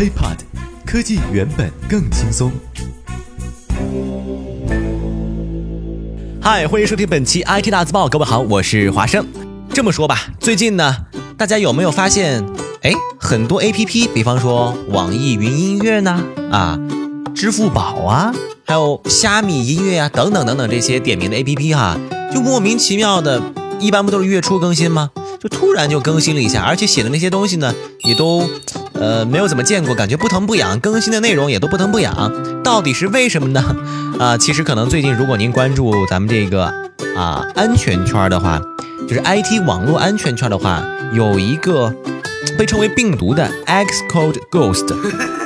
HiPod，科技原本更轻松。嗨，欢迎收听本期 IT 大字报，各位好，我是华生。这么说吧，最近呢，大家有没有发现，哎，很多 APP，比方说网易云音乐呢，啊，支付宝啊，还有虾米音乐啊，等等等等这些点名的 APP 哈，就莫名其妙的，一般不都是月初更新吗？就突然就更新了一下，而且写的那些东西呢，也都。呃，没有怎么见过，感觉不疼不痒，更新的内容也都不疼不痒，到底是为什么呢？啊，其实可能最近如果您关注咱们这个啊安全圈的话，就是 IT 网络安全圈的话，有一个被称为病毒的 Xcode Ghost。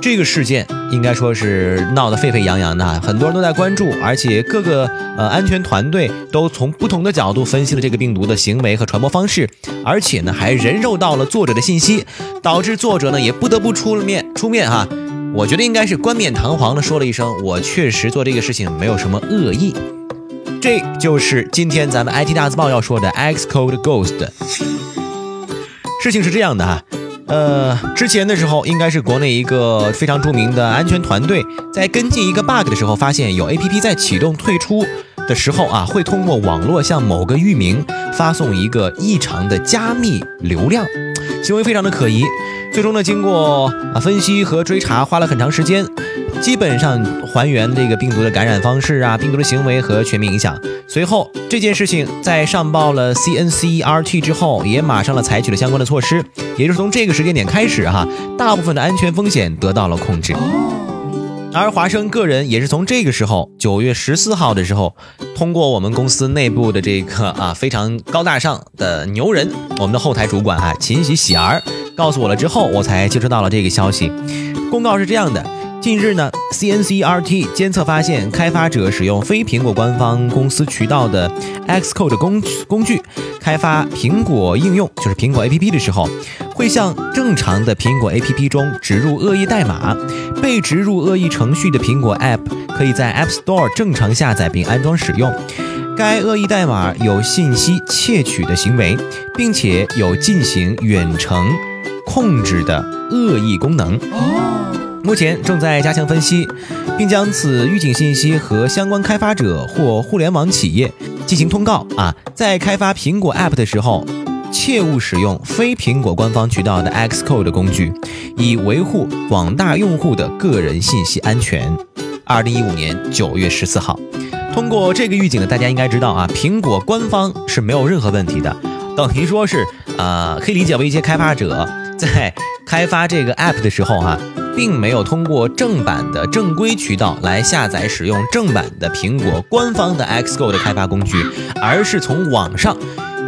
这个事件应该说是闹得沸沸扬扬的，很多人都在关注，而且各个呃安全团队都从不同的角度分析了这个病毒的行为和传播方式，而且呢还人肉到了作者的信息，导致作者呢也不得不出了面出面哈。我觉得应该是冠冕堂皇的说了一声，我确实做这个事情没有什么恶意。这就是今天咱们 IT 大字报要说的 Xcode Ghost。事情是这样的哈。呃，之前的时候应该是国内一个非常著名的安全团队在跟进一个 bug 的时候，发现有 APP 在启动退出的时候啊，会通过网络向某个域名发送一个异常的加密流量，行为非常的可疑。最终呢，经过啊分析和追查，花了很长时间。基本上还原这个病毒的感染方式啊，病毒的行为和全面影响。随后这件事情在上报了 C N C E R T 之后，也马上了采取了相关的措施。也就是从这个时间点开始哈，大部分的安全风险得到了控制。而华生个人也是从这个时候，九月十四号的时候，通过我们公司内部的这个啊非常高大上的牛人，我们的后台主管哈秦喜喜儿告诉我了之后，我才接收到了这个消息。公告是这样的。近日呢，CNCRT 监测发现，开发者使用非苹果官方公司渠道的 Xcode 工工具开发苹果应用，就是苹果 APP 的时候，会向正常的苹果 APP 中植入恶意代码。被植入恶意程序的苹果 App 可以在 App Store 正常下载并安装使用。该恶意代码有信息窃取的行为，并且有进行远程控制的恶意功能。哦目前正在加强分析，并将此预警信息和相关开发者或互联网企业进行通告啊！在开发苹果 App 的时候，切勿使用非苹果官方渠道的 Xcode 工具，以维护广大用户的个人信息安全。二零一五年九月十四号，通过这个预警呢，大家应该知道啊，苹果官方是没有任何问题的，等于说是呃，可以理解为一些开发者在开发这个 App 的时候哈。并没有通过正版的正规渠道来下载使用正版的苹果官方的 Xcode 开发工具，而是从网上，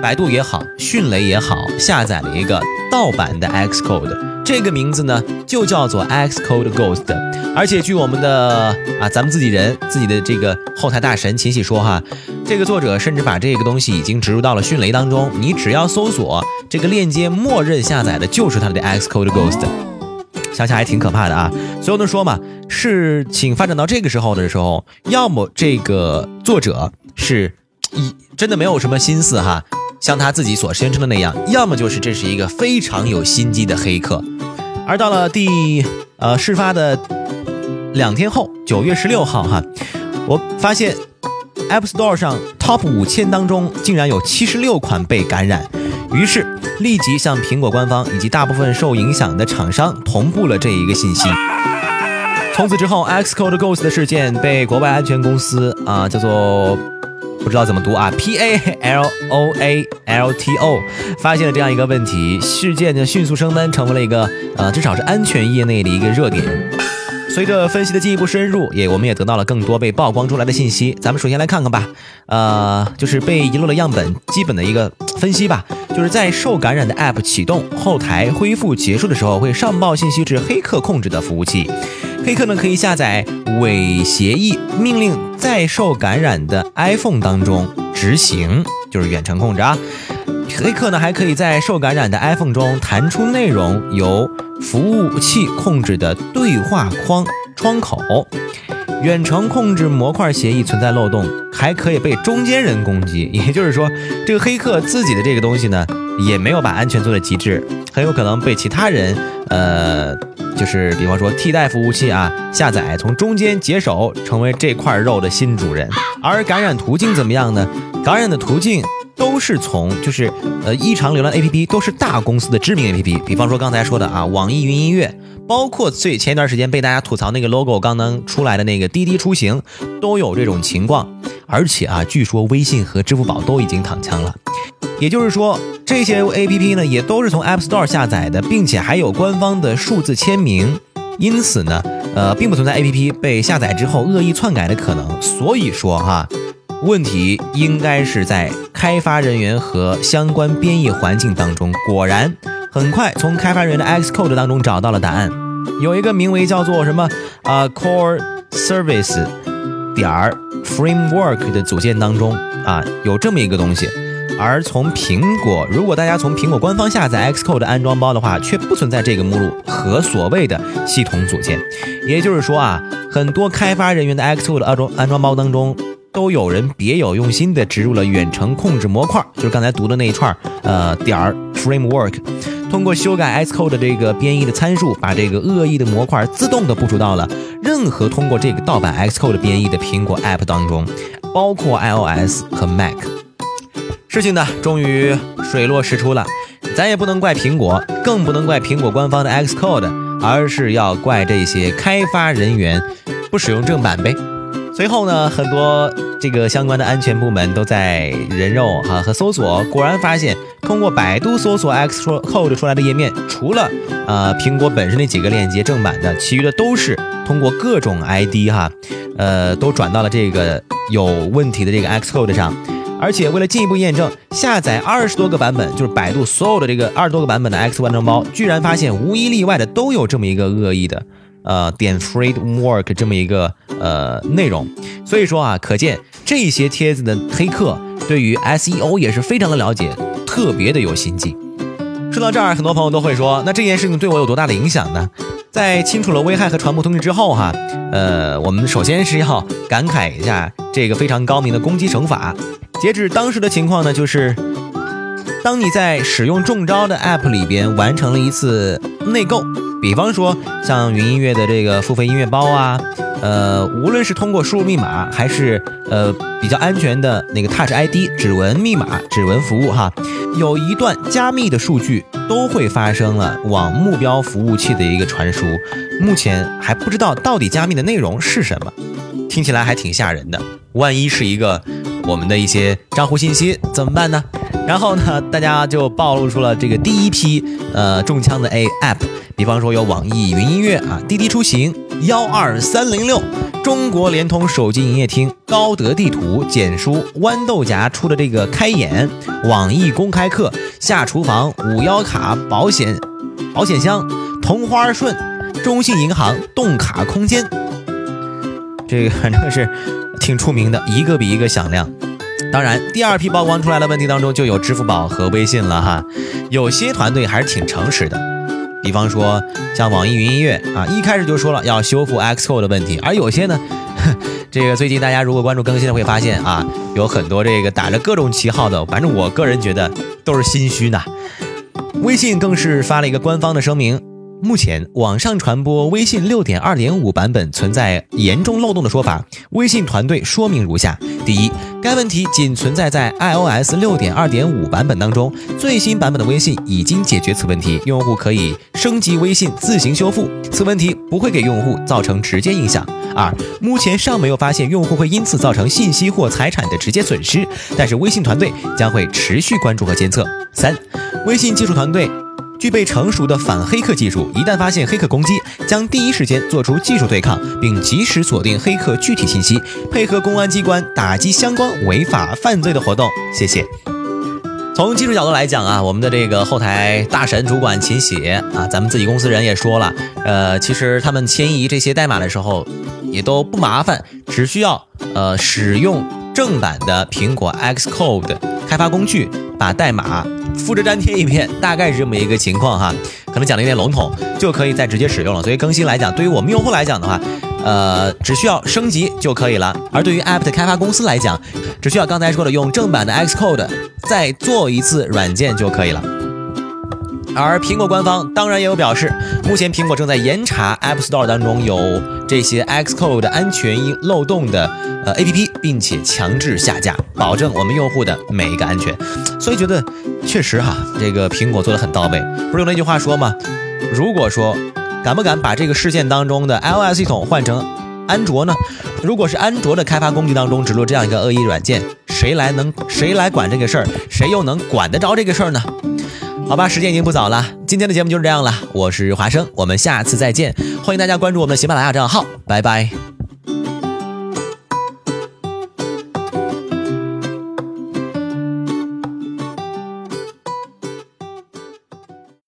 百度也好，迅雷也好，下载了一个盗版的 Xcode。这个名字呢，就叫做 Xcode Ghost。而且据我们的啊，咱们自己人自己的这个后台大神秦喜说哈，这个作者甚至把这个东西已经植入到了迅雷当中，你只要搜索这个链接，默认下载的就是他的 Xcode Ghost。想想还挺可怕的啊！所以呢说嘛，事情发展到这个时候的时候，要么这个作者是一真的没有什么心思哈，像他自己所宣称的那样，要么就是这是一个非常有心机的黑客。而到了第呃事发的两天后，九月十六号哈，我发现 App Store 上 Top 五千当中竟然有七十六款被感染。于是立即向苹果官方以及大部分受影响的厂商同步了这一个信息。从此之后，Xcode Ghost 的事件被国外安全公司啊叫做不知道怎么读啊 P A L O A L T O 发现了这样一个问题，事件就迅速升温，成为了一个呃至少是安全业内的一个热点。随着分析的进一步深入，也我们也得到了更多被曝光出来的信息。咱们首先来看看吧，呃，就是被遗漏的样本基本的一个分析吧。就是在受感染的 App 启动后台恢复结束的时候，会上报信息至黑客控制的服务器。黑客呢可以下载伪协议命令，在受感染的 iPhone 当中执行，就是远程控制啊。黑客呢还可以在受感染的 iPhone 中弹出内容由服务器控制的对话框窗口。远程控制模块协议存在漏洞，还可以被中间人攻击。也就是说，这个黑客自己的这个东西呢，也没有把安全做到极致，很有可能被其他人，呃，就是比方说替代服务器啊，下载从中间解手，成为这块肉的新主人。而感染途径怎么样呢？感染的途径都是从就是呃异常浏览 APP 都是大公司的知名 APP，比方说刚才说的啊，网易云音乐。包括最前一段时间被大家吐槽那个 logo 刚刚出来的那个滴滴出行，都有这种情况。而且啊，据说微信和支付宝都已经躺枪了。也就是说，这些 A P P 呢也都是从 App Store 下载的，并且还有官方的数字签名。因此呢，呃，并不存在 A P P 被下载之后恶意篡改的可能。所以说哈，问题应该是在开发人员和相关编译环境当中。果然。很快从开发人员的 Xcode 当中找到了答案，有一个名为叫做什么啊 Core Service 点儿 Framework 的组件当中啊有这么一个东西，而从苹果，如果大家从苹果官方下载 Xcode 安装包的话，却不存在这个目录和所谓的系统组件。也就是说啊，很多开发人员的 Xcode 安装安装包当中。都有人别有用心的植入了远程控制模块，就是刚才读的那一串呃点儿 framework，通过修改 Xcode 的这个编译的参数，把这个恶意的模块自动的部署到了任何通过这个盗版 Xcode 编译的苹果 App 当中，包括 iOS 和 Mac。事情呢，终于水落石出了，咱也不能怪苹果，更不能怪苹果官方的 Xcode，而是要怪这些开发人员不使用正版呗。随后呢，很多这个相关的安全部门都在人肉哈和搜索，果然发现通过百度搜索 Xcode 出来的页面，除了呃苹果本身那几个链接正版的，其余的都是通过各种 ID 哈，呃都转到了这个有问题的这个 Xcode 上。而且为了进一步验证，下载二十多个版本，就是百度所有的这个二十多个版本的 X 完成包，居然发现无一例外的都有这么一个恶意的。呃，点 framework 这么一个呃内容，所以说啊，可见这些帖子的黑客对于 SEO 也是非常的了解，特别的有心计。说到这儿，很多朋友都会说，那这件事情对我有多大的影响呢？在清楚了危害和传播通知之后哈，呃，我们首先是要感慨一下这个非常高明的攻击手法。截止当时的情况呢，就是当你在使用中招的 app 里边完成了一次内购。比方说，像云音乐的这个付费音乐包啊，呃，无论是通过输入密码，还是呃比较安全的那个 Touch ID 指纹密码、指纹服务哈，有一段加密的数据都会发生了往目标服务器的一个传输，目前还不知道到底加密的内容是什么，听起来还挺吓人的。万一是一个我们的一些账户信息怎么办呢？然后呢，大家就暴露出了这个第一批呃中枪的 A App。比方说有网易云音乐啊，滴滴出行幺二三零六，中国联通手机营业厅，高德地图，简书，豌豆荚出的这个开眼，网易公开课，下厨房，五幺卡保险，保险箱，同花顺，中信银行动卡空间，这个反正是挺出名的，一个比一个响亮。当然，第二批曝光出来的问题当中就有支付宝和微信了哈，有些团队还是挺诚实的。比方说，像网易云音乐啊，一开始就说了要修复 Xcode 的问题，而有些呢，这个最近大家如果关注更新的会发现啊，有很多这个打着各种旗号的，反正我个人觉得都是心虚呢。微信更是发了一个官方的声明。目前网上传播微信六点二点五版本存在严重漏洞的说法，微信团队说明如下：第一，该问题仅存在在 iOS 六点二点五版本当中，最新版本的微信已经解决此问题，用户可以升级微信自行修复，此问题不会给用户造成直接影响。二，目前尚没有发现用户会因此造成信息或财产的直接损失，但是微信团队将会持续关注和监测。三，微信技术团队。具备成熟的反黑客技术，一旦发现黑客攻击，将第一时间做出技术对抗，并及时锁定黑客具体信息，配合公安机关打击相关违法犯罪的活动。谢谢。从技术角度来讲啊，我们的这个后台大神主管秦喜啊，咱们自己公司人也说了，呃，其实他们迁移这些代码的时候也都不麻烦，只需要呃使用正版的苹果 Xcode 开发工具，把代码。复制粘贴一遍，大概是这么一个情况哈，可能讲的有点笼统，就可以再直接使用了。所以更新来讲，对于我们用户来讲的话，呃，只需要升级就可以了。而对于 App 的开发公司来讲，只需要刚才说的用正版的 Xcode 再做一次软件就可以了。而苹果官方当然也有表示，目前苹果正在严查 App Store 当中有这些 Xcode 安全漏洞的呃 APP，并且强制下架，保证我们用户的每一个安全。所以觉得确实哈，这个苹果做的很到位。不是有那句话说吗？如果说敢不敢把这个事件当中的 iOS 系统换成安卓呢？如果是安卓的开发工具当中植入这样一个恶意软件，谁来能谁来管这个事儿？谁又能管得着这个事儿呢？好吧，时间已经不早了，今天的节目就是这样了。我是华生，我们下次再见。欢迎大家关注我们的喜马拉雅账号，拜拜。